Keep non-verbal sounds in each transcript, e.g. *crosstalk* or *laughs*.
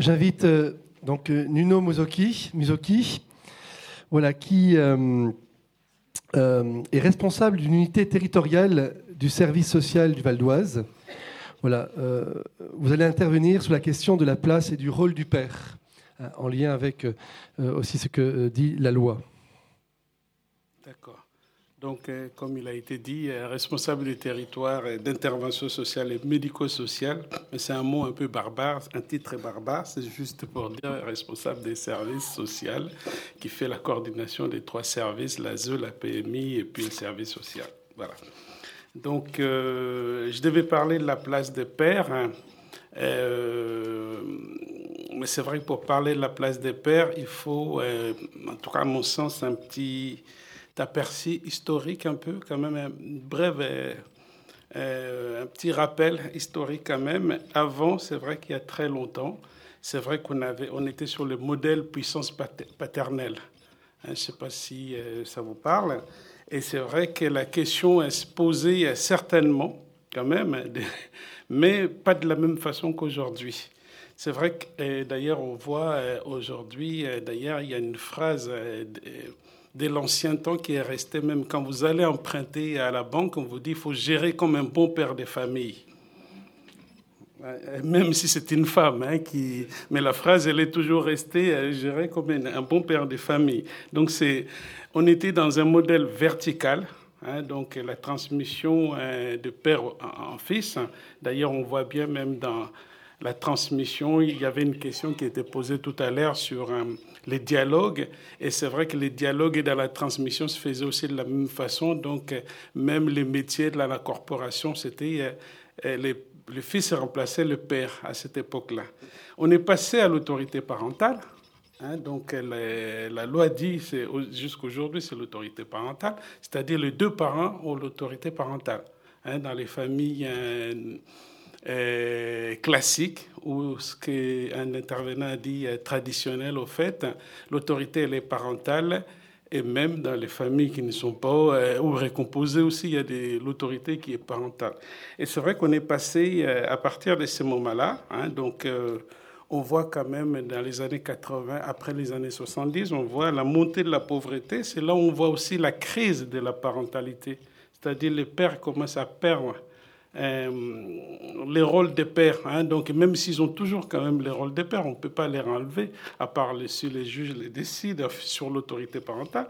j'invite donc Nuno Musoki, Musoki voilà, qui est responsable d'une unité territoriale du service social du Val d'Oise. Voilà, vous allez intervenir sur la question de la place et du rôle du père, hein, en lien avec aussi ce que dit la loi. D'accord. Donc, euh, comme il a été dit, euh, responsable du territoire d'intervention sociale et médico-sociale, c'est un mot un peu barbare, un titre barbare, c'est juste pour dire responsable des services sociaux qui fait la coordination des trois services, la ZE, la PMI et puis le service social. Voilà. Donc, euh, je devais parler de la place des pères. Hein. mais c'est vrai que pour parler de la place des pères, il faut, en tout cas à mon sens, un petit aperçu historique un peu, quand même, un bref, euh, euh, un petit rappel historique quand même. Avant, c'est vrai qu'il y a très longtemps, c'est vrai qu'on avait, on était sur le modèle puissance paternelle. Hein, je ne sais pas si euh, ça vous parle. Et c'est vrai que la question est posait certainement, quand même, *laughs* mais pas de la même façon qu'aujourd'hui. C'est vrai que d'ailleurs, on voit aujourd'hui, d'ailleurs, il y a une phrase de l'ancien temps qui est resté, même quand vous allez emprunter à la banque, on vous dit qu'il faut gérer comme un bon père de famille. Même si c'est une femme, hein, qui... mais la phrase, elle est toujours restée euh, gérer comme un, bon père de famille. Donc, c'est, on était dans un modèle vertical, hein, donc la transmission euh, de père en fils. D'ailleurs, on voit bien même dans la transmission, il y avait une question qui était posée tout à l'heure sur euh, les dialogues. Et c'est vrai que les dialogues dans la transmission se faisaient aussi de la même façon. Donc, euh, même les métiers de la, corporation, c'était euh, le fils remplaçait le père à cette époque-là. On est passé à l'autorité parentale. Hein, donc la, loi dit, jusqu'aujourd'hui, c'est l'autorité parentale, c'est-à-dire les deux parents ont l'autorité parentale. Hein, dans les familles euh, classique ou ce qu'un intervenant dit euh, traditionnel au fait, l'autorité elle est parentale et même dans les familles qui ne sont pas euh, ou récomposées aussi, il y a l'autorité qui est parentale. Et c'est vrai qu'on est passé à partir de ce moment-là, hein, donc on voit quand même dans les années 80, après les années 70, on voit la montée de la pauvreté. C'est là où on voit aussi la crise de la parentalité. C'est-à-dire les pères commencent à perdre les rôles des pères. Hein. donc, même s'ils ont toujours quand même les rôles des pères, on ne peut pas les enlever, à part si les juges les décident sur l'autorité parentale.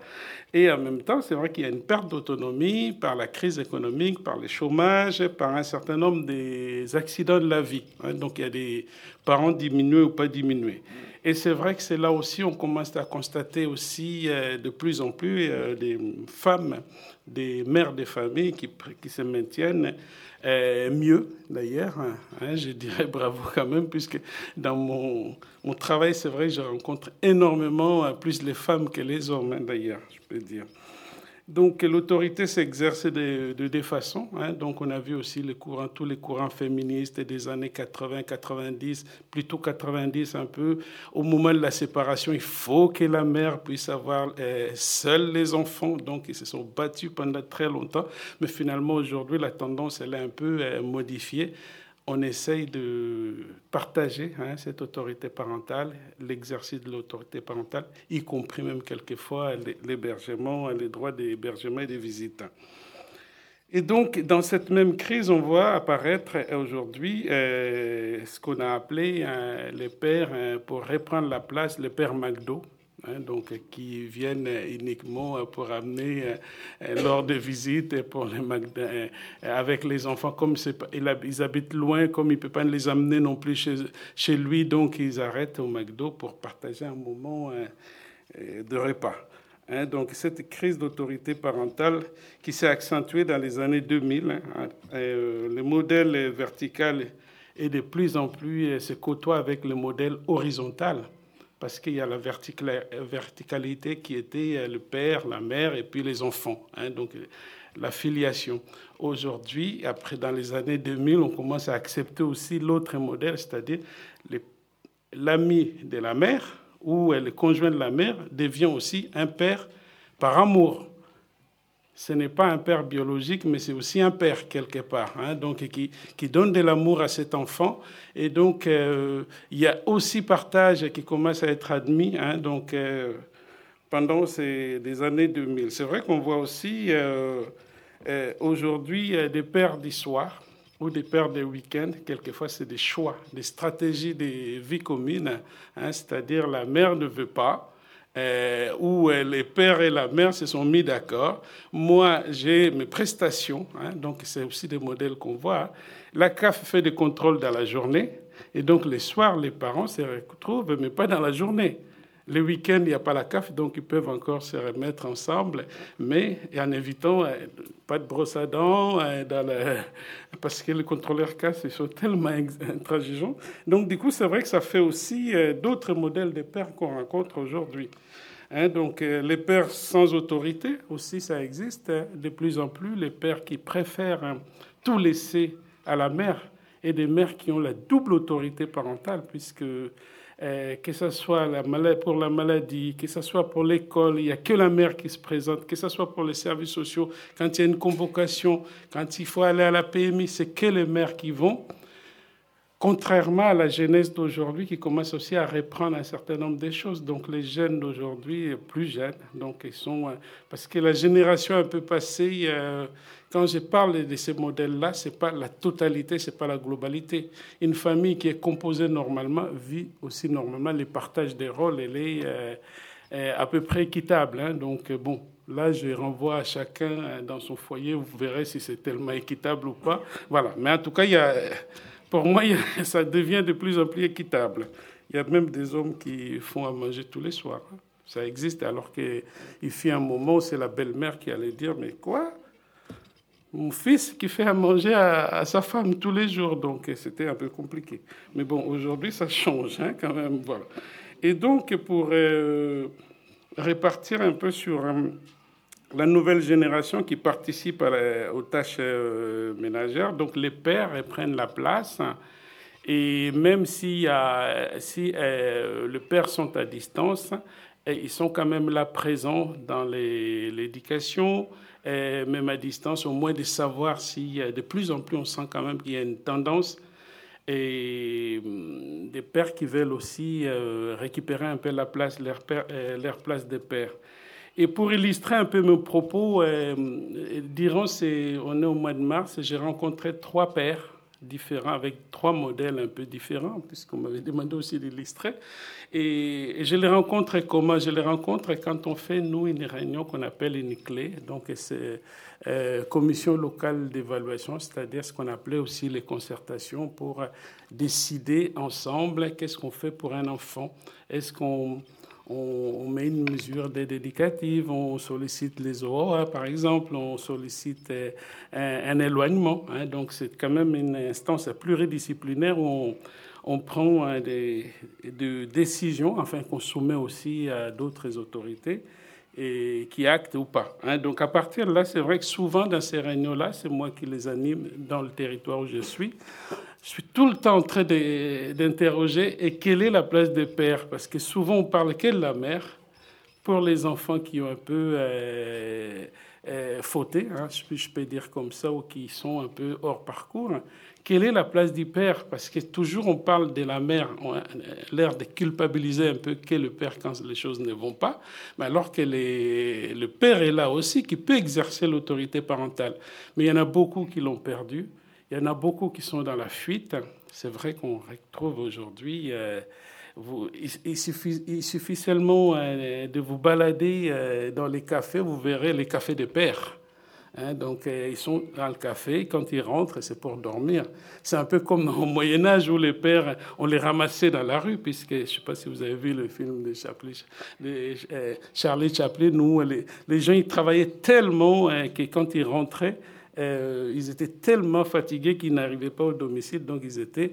Et en même temps, c'est vrai qu'il y a une perte d'autonomie par la crise économique, par le chômage, par un certain nombre des accidents de la vie. Hein. donc, il y a des parents diminués ou pas diminués. Et c'est vrai que c'est là aussi, on commence à constater aussi euh, de plus en plus euh, des femmes, des mères de famille qui, qui se maintiennent euh, mieux d'ailleurs. Hein, hein, je dirais *laughs* bravo quand même, puisque dans mon, mon travail, c'est vrai, je rencontre énormément euh, plus les femmes que les hommes, hein, d'ailleurs, je peux dire. Donc l'autorité s'exerce de, de deux façons. Hein. Donc on a vu aussi tous les courants féministes des années 80, 90, plutôt 90 un peu. Au moment de la séparation, il faut que la mère puisse avoir euh, les enfants. Donc ils se sont battus pendant très longtemps. Mais finalement aujourd'hui, la tendance elle est un peu euh, modifiée on essaye de partager hein, cette autorité parentale, l'exercice de l'autorité parentale, y compris même quelquefois l'hébergement, les droits d'hébergement et des visites. Et donc, dans cette même crise, on voit apparaître aujourd'hui euh, ce qu'on a appelé euh, les pères, euh, pour reprendre la place, les pères McDo, Hein, donc, qui viennent uniquement pour amener euh, lors de visites pour les euh, avec les enfants. Comme ils habitent loin, comme il ne peut pas les amener non plus chez, lui, donc ils arrêtent au McDo pour partager un moment euh, de repas. Hein, donc cette crise d'autorité parentale qui s'est accentuée dans les années 2000, hein, le modèle vertical est de plus en plus se côtoie avec le modèle horizontal parce qu'il y a la verticalité qui était euh, le père, la mère et puis les enfants. Hein, donc la filiation. Aujourd'hui, après dans les années 2000, on commence à accepter aussi l'autre modèle, c'est-à-dire l'ami de la mère ou le conjoint de la mère devient aussi un père par amour. Ce n'est pas un père biologique, mais c'est aussi un père quelque part, hein, donc qui, qui, donne de l'amour à cet enfant. Et donc, euh, il y a aussi partage qui commence à être admis. Hein, donc, euh, pendant ces des années 2000, c'est vrai qu'on voit aussi euh, aujourd'hui des pères d'histoire ou des pères de week-end, quelquefois c'est des choix, des stratégies de vie commune, hein, c'est-à-dire la mère ne veut pas, euh, où euh, les pères et la mère se sont mis d'accord. Moi, j'ai mes prestations, hein, donc c'est aussi des modèles qu'on voit. La CAF fait des contrôles dans la journée, et donc les soirs, les parents se retrouvent, mais pas dans la journée. Le week-end, il n'y a pas la CAF, donc ils peuvent encore se remettre ensemble, mais en évitant euh, pas de brosse à dents, euh, *laughs* parce que les contrôleurs CAF ils sont tellement intransigeants. Donc, du coup, c'est vrai que ça fait aussi euh, d'autres modèles de pères qu'on rencontre aujourd'hui. Hein, donc, les pères sans autorité aussi, ça existe. Hein. de plus en plus, les pères qui préfèrent hein, tout laisser à la mère et des mères qui ont la double autorité parentale, puisque euh, que ce soit pour la maladie, que ce soit pour l'école, il n'y a que la mère qui se présente, que ce soit pour les services sociaux, quand il y a une convocation, quand il faut aller à la PMI, c'est que les mères qui vont. Contrairement à la jeunesse d'aujourd'hui qui commence aussi à reprendre un certain nombre de choses. Donc les jeunes d'aujourd'hui, plus jeunes, donc ils sont euh, parce que la génération un peu passée, euh, quand je parle de ces modèles-là, c'est pas la totalité, c'est pas la globalité. Une famille qui est composée normalement vit aussi normalement les partages des rôles, est euh, à peu près équitable. Hein. Donc bon, Là, je renvoie à chacun dans son foyer. Vous verrez si c'est tellement équitable ou pas. Voilà. Mais en tout cas, pour moi, ça devient de plus en plus équitable. Il y a même des hommes qui font à manger tous les soirs. Hein. Ça existe alors qu'il fit un moment où c'est la belle-mère qui allait dire Mais quoi? Mon fils qui fait à manger à, sa femme tous les jours. Donc c'était un peu compliqué. Mais bon, aujourd'hui, ça change hein, quand même. Voilà. Et donc, pour euh, répartir un peu sur. Euh, la nouvelle génération qui participe aux tâches euh, ménagères. Donc les pères prennent la place. Et même si, si euh, les pères sont à distance, ils sont quand même là présents dans l'éducation, même à distance, au moins de savoir si de plus en plus on sent quand même qu'il y a une tendance et hum, des pères qui veulent aussi euh, récupérer un peu la place, leur, leur place de père. Et pour illustrer un peu mes propos, euh, durant ces, on est au mois de mars, j'ai rencontré trois pères différents, avec trois modèles un peu différents, puisqu'on m'avait demandé aussi d'illustrer. Et, je les rencontre comment? Je les rencontre quand on fait, nous, une réunion qu'on appelle une clé. Donc, c'est euh, commission locale d'évaluation, c'est-à-dire ce qu'on appelait aussi les concertations pour décider ensemble qu'est-ce qu'on fait pour un enfant. Est-ce qu'on on, met une mesure d'aide éducative, on sollicite les OA, par exemple, on sollicite euh, un, éloignement. Hein. donc c'est quand même une instance pluridisciplinaire où on, prend euh, des, décisions, enfin qu'on soumet aussi à d'autres autorités et qui actent ou pas. Hein. Donc à partir de là, c'est vrai que souvent dans ces réunions-là, c'est moi qui les anime dans le territoire où je suis je suis tout le temps en train d'interroger et quelle est la place des pères? Parce que souvent on parle qu'elle de la mère pour les enfants qui ont un peu euh, euh, fauté, hein, je, peux, dire comme ça, ou qui sont un peu hors parcours. Quelle est la place du père? Parce que toujours on parle de la mère, on a l'air de culpabiliser un peu que le père quand les choses ne vont pas, mais alors que le père est là aussi, qui peut exercer l'autorité parentale. Mais il y en a beaucoup qui l'ont perdu. Il y en a beaucoup qui sont dans la fuite. C'est vrai qu'on retrouve aujourd'hui. Euh, il, suffit, seulement euh, de vous balader euh, dans les cafés, vous verrez les cafés de père. Hein, donc, ils sont dans le café. Quand ils rentrent, c'est pour dormir. C'est un peu comme au Moyen Âge où les pères, on les ramassait dans la rue, puisque je ne sais pas si vous avez vu le film de, Chaplin, Charlie Chaplin, où les, les, gens ils travaillaient tellement que quand ils rentraient, euh, ils étaient tellement fatigués qu'ils n'arrivaient pas au domicile, donc ils étaient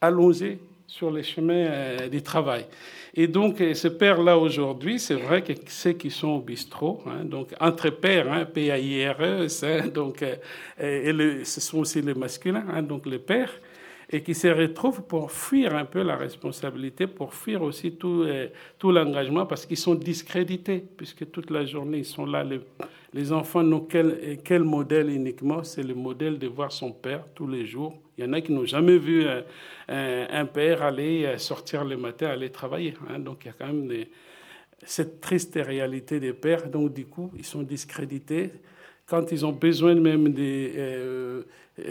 allongés sur les chemins euh, du travail. Et donc, euh, ce père-là, aujourd'hui, c'est vrai que ceux qui sont au bistrot, hein, donc entre pères, hein, P-A-I-R-E, donc, et ce sont aussi les masculins, hein, donc les pères, et qui se retrouvent pour fuir un peu la responsabilité, pour fuir aussi tout, euh, tout l'engagement, parce qu'ils sont discrédités, puisque toute la journée, ils sont là. Les, les enfants n'ont quel, quel modèle uniquement? C'est le modèle de voir son père tous les jours. Il y en a qui n'ont jamais vu un, un, père aller euh, sortir le matin, aller travailler. Hein. Donc il y a quand même cette triste réalité des pères. Donc du coup, ils sont discrédités. Quand ils ont besoin même des... Euh,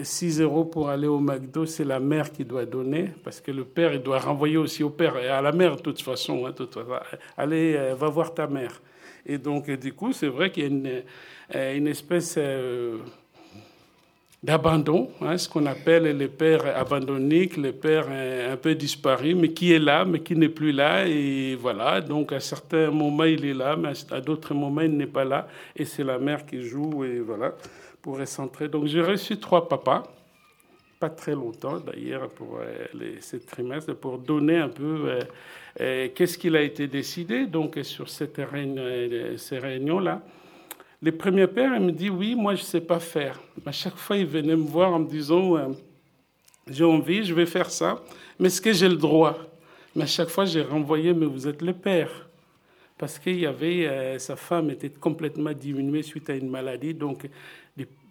6 euros pour aller au McDo, c'est la mère qui doit donner, parce que le père, il doit renvoyer aussi au père et à la mère de toute façon. Hein, Allez, euh, va voir ta mère. Et donc, du coup, c'est vrai qu'il y a une, euh, espèce euh, d'abandon, hein, ce qu'on appelle le père abandonnique, le père un peu disparu, mais qui est là, mais qui n'est plus là. Et voilà, donc à certains moments, il est là, mais à d'autres moments, il n'est pas là. Et c'est la mère qui joue, et voilà pour recentrer. Donc j'ai reçu trois papas, pas très longtemps d'ailleurs pour euh, les, ces trimestres, pour donner un peu euh, euh, qu'est-ce qu'il a été décidé donc sur réunion, ces réunions-là. Les premiers pères, ils me disent oui, moi je ne sais pas faire. À chaque fois, ils venaient me voir en me disant j'ai envie, je vais faire ça, mais est-ce que j'ai le droit? Mais à chaque fois, j'ai renvoyé mais vous êtes le père parce qu'il y avait sa femme était complètement diminuée suite à une maladie, donc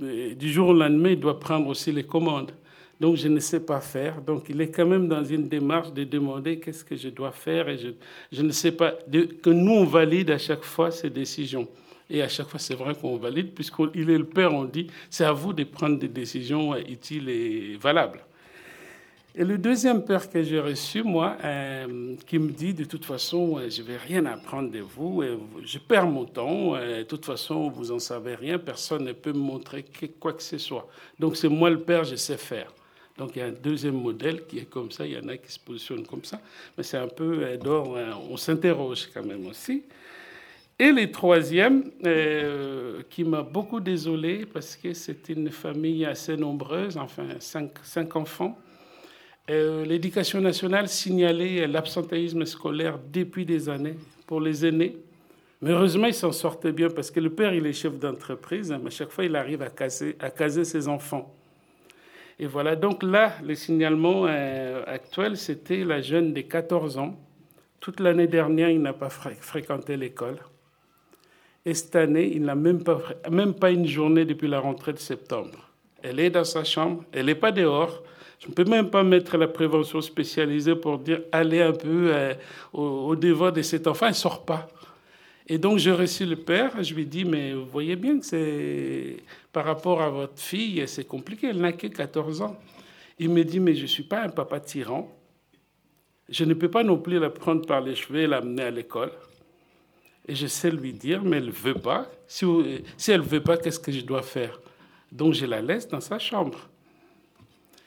euh, du jour au lendemain, il doit prendre aussi les commandes. Donc, je ne sais pas faire. Donc, il est quand même dans une démarche de demander qu'est-ce que je dois faire. Et je ne sais pas. que nous, on valide à chaque fois ces décisions. Et à chaque fois, c'est vrai qu'on valide, puisqu'il est le père, on dit c'est à vous de prendre des décisions utiles et valables. Et le deuxième père que j'ai reçu, moi, euh, qui me dit de toute façon, euh, je ne vais rien apprendre de vous, euh, je perds mon temps, de toute façon, vous n'en savez rien, personne ne peut me montrer quoi que ce soit. Donc c'est moi le père, je sais faire. Donc il y a un deuxième modèle qui est comme ça, il y en a qui se positionnent comme ça, mais c'est un peu d'or, on s'interroge quand même aussi. Et le troisième, qui m'a beaucoup désolé parce que c'est une famille assez nombreuse, enfin cinq, cinq enfants. Euh, l'éducation nationale signalait l'absentéisme scolaire depuis des années pour les aînés. Mais heureusement, il s'en sortait bien parce que le père, il est chef d'entreprise, mais à chaque fois, il arrive à caser, à caser ses enfants. Et voilà, donc là, le signalement euh, actuel, c'était la jeune de 14 ans. Toute l'année dernière, il n'a pas fréquenté l'école. Et cette année, il n'a même pas, une journée depuis la rentrée de septembre. Elle est dans sa chambre, elle n'est pas dehors, je ne peux même pas mettre la prévention spécialisée pour dire allez un peu euh, au, devant de cet enfant, il ne sort pas. Et donc j'ai reçu le père, je lui dis mais vous voyez bien que c'est par rapport à votre fille, c'est compliqué, elle n'a que 14 ans. Il me dit mais je ne suis pas un papa tyran. Je ne peux pas non plus la prendre par les cheveux et l'amener à l'école. Et je sais lui dire, mais elle ne veut pas. Si, elle ne veut pas, qu'est-ce que je dois faire? Donc je la laisse dans sa chambre.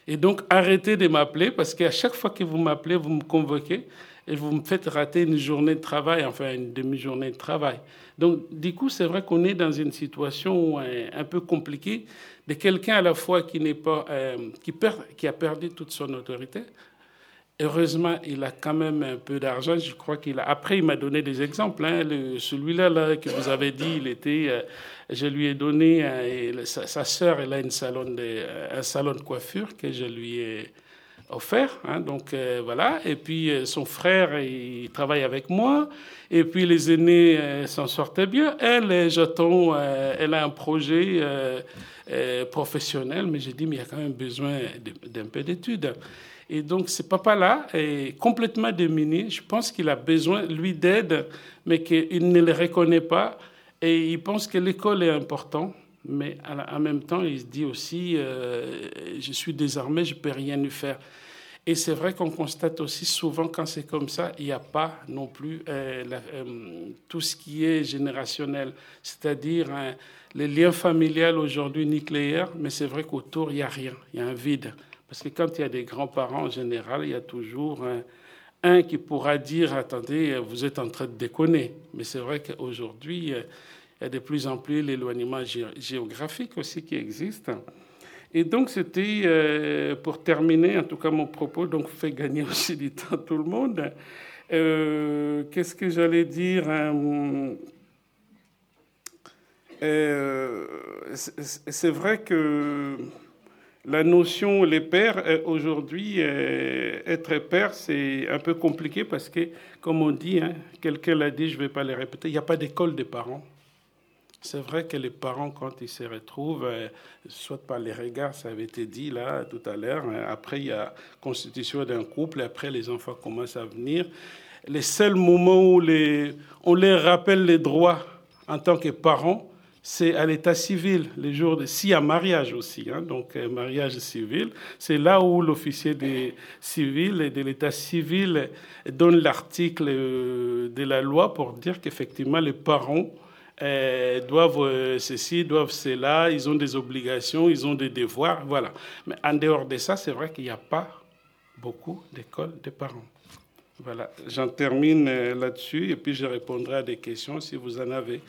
Et donc, arrêtez de m'appeler parce qu'à chaque fois que vous m'appelez, vous me convoquez et vous me faites rater une journée de travail, enfin une demi-journée de travail. Donc, du coup, c'est vrai qu'on est dans une situation euh, un peu compliquée de quelqu'un à la fois qui pas, euh, qui, perd, qui a perdu toute son autorité, Heureusement, il a quand même un peu d'argent. Je crois qu'il a. Après, il m'a donné des exemples. Hein. Celui-là là, que vous avez dit, il était. Euh, je lui ai donné. Euh, sa, sœur, elle a une salon de, euh, un salon de coiffure que je lui ai offert. Hein. donc voilà. Et puis son frère, il travaille avec moi. Et puis les aînés s'en sortaient bien. Elle, j'attends. elle a un projet professionnel, mais j'ai dit, mais il y a quand même besoin d'un peu d'études. Et donc, ce papa-là est complètement démuni. Je pense qu'il a besoin, lui, d'aide, mais qu'il ne le reconnaît pas. Et il pense que l'école est importante. Mais en même temps, il se dit aussi, euh, je suis désarmé, je ne peux rien lui faire. Et c'est vrai qu'on constate aussi souvent quand c'est comme ça, il n'y a pas non plus euh, euh, tout ce qui est générationnel, c'est-à-dire hein, les liens familiaux aujourd'hui nucléaires, mais c'est vrai qu'autour, il n'y a rien, il y a un vide. Parce que quand il y a des grands-parents, en général, il y a toujours un, qui pourra dire Attendez, vous êtes en train de déconner. Mais c'est vrai qu'aujourd'hui, il y a de plus en plus l'éloignement géographique aussi qui existe. Et donc, c'était euh, pour terminer, en tout cas, mon propos, donc fait gagner *laughs* aussi du temps à tout le monde. Euh, qu'est-ce que j'allais dire euh, C'est vrai que la notion, les pères, aujourd'hui, être père, c'est un peu compliqué parce que, comme on dit, hein, quelqu'un l'a dit, je ne vais pas le répéter, il n'y a pas d'école des parents. C'est vrai que les parents, quand ils se retrouvent, euh, soit par les regards, ça avait été dit là tout à l'heure, après il y a constitution d'un couple, et après les enfants commencent à venir. Les seuls moments où les, on les rappelle les droits en tant que parents, c'est à l'état civil, les jours de... Y a mariage aussi, hein, donc euh, mariage civil, c'est là où l'officier des civils de l'état civil donne l'article euh, de la loi pour dire qu'effectivement les parents euh, doivent ceci, doivent cela, ils ont des obligations, ils ont des devoirs, voilà. Mais en dehors de ça, c'est vrai qu'il n'y a pas beaucoup d'écoles de parents. Voilà, j'en termine là-dessus et puis je répondrai à des questions si vous en avez.